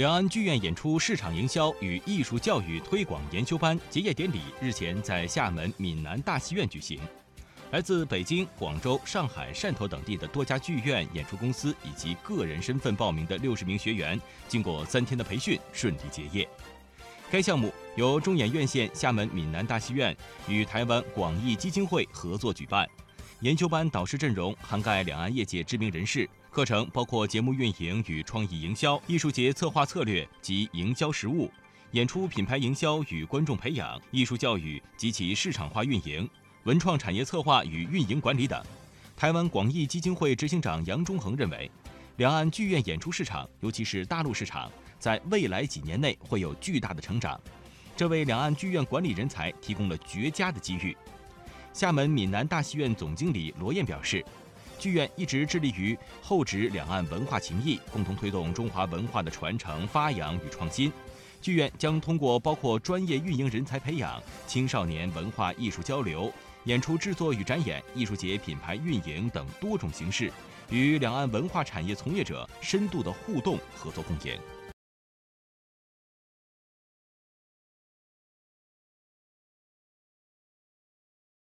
两岸剧院演出市场营销与艺术教育推广研修班结业典礼日前在厦门闽南大戏院举行。来自北京、广州、上海、汕头等地的多家剧院、演出公司以及个人身份报名的六十名学员，经过三天的培训，顺利结业。该项目由中演院线厦门闽南大戏院与台湾广义基金会合作举办。研修班导师阵容涵盖两岸业界知名人士，课程包括节目运营与创意营销、艺术节策划策略及营销实务、演出品牌营销与观众培养、艺术教育及其市场化运营、文创产业策划与运营管理等。台湾广义基金会执行长杨忠恒认为，两岸剧院演出市场，尤其是大陆市场，在未来几年内会有巨大的成长，这为两岸剧院管理人才提供了绝佳的机遇。厦门闽南大戏院总经理罗燕表示，剧院一直致力于厚植两岸文化情谊，共同推动中华文化的传承、发扬与创新。剧院将通过包括专业运营人才培养、青少年文化艺术交流、演出制作与展演、艺术节品牌运营等多种形式，与两岸文化产业从业者深度的互动合作共赢。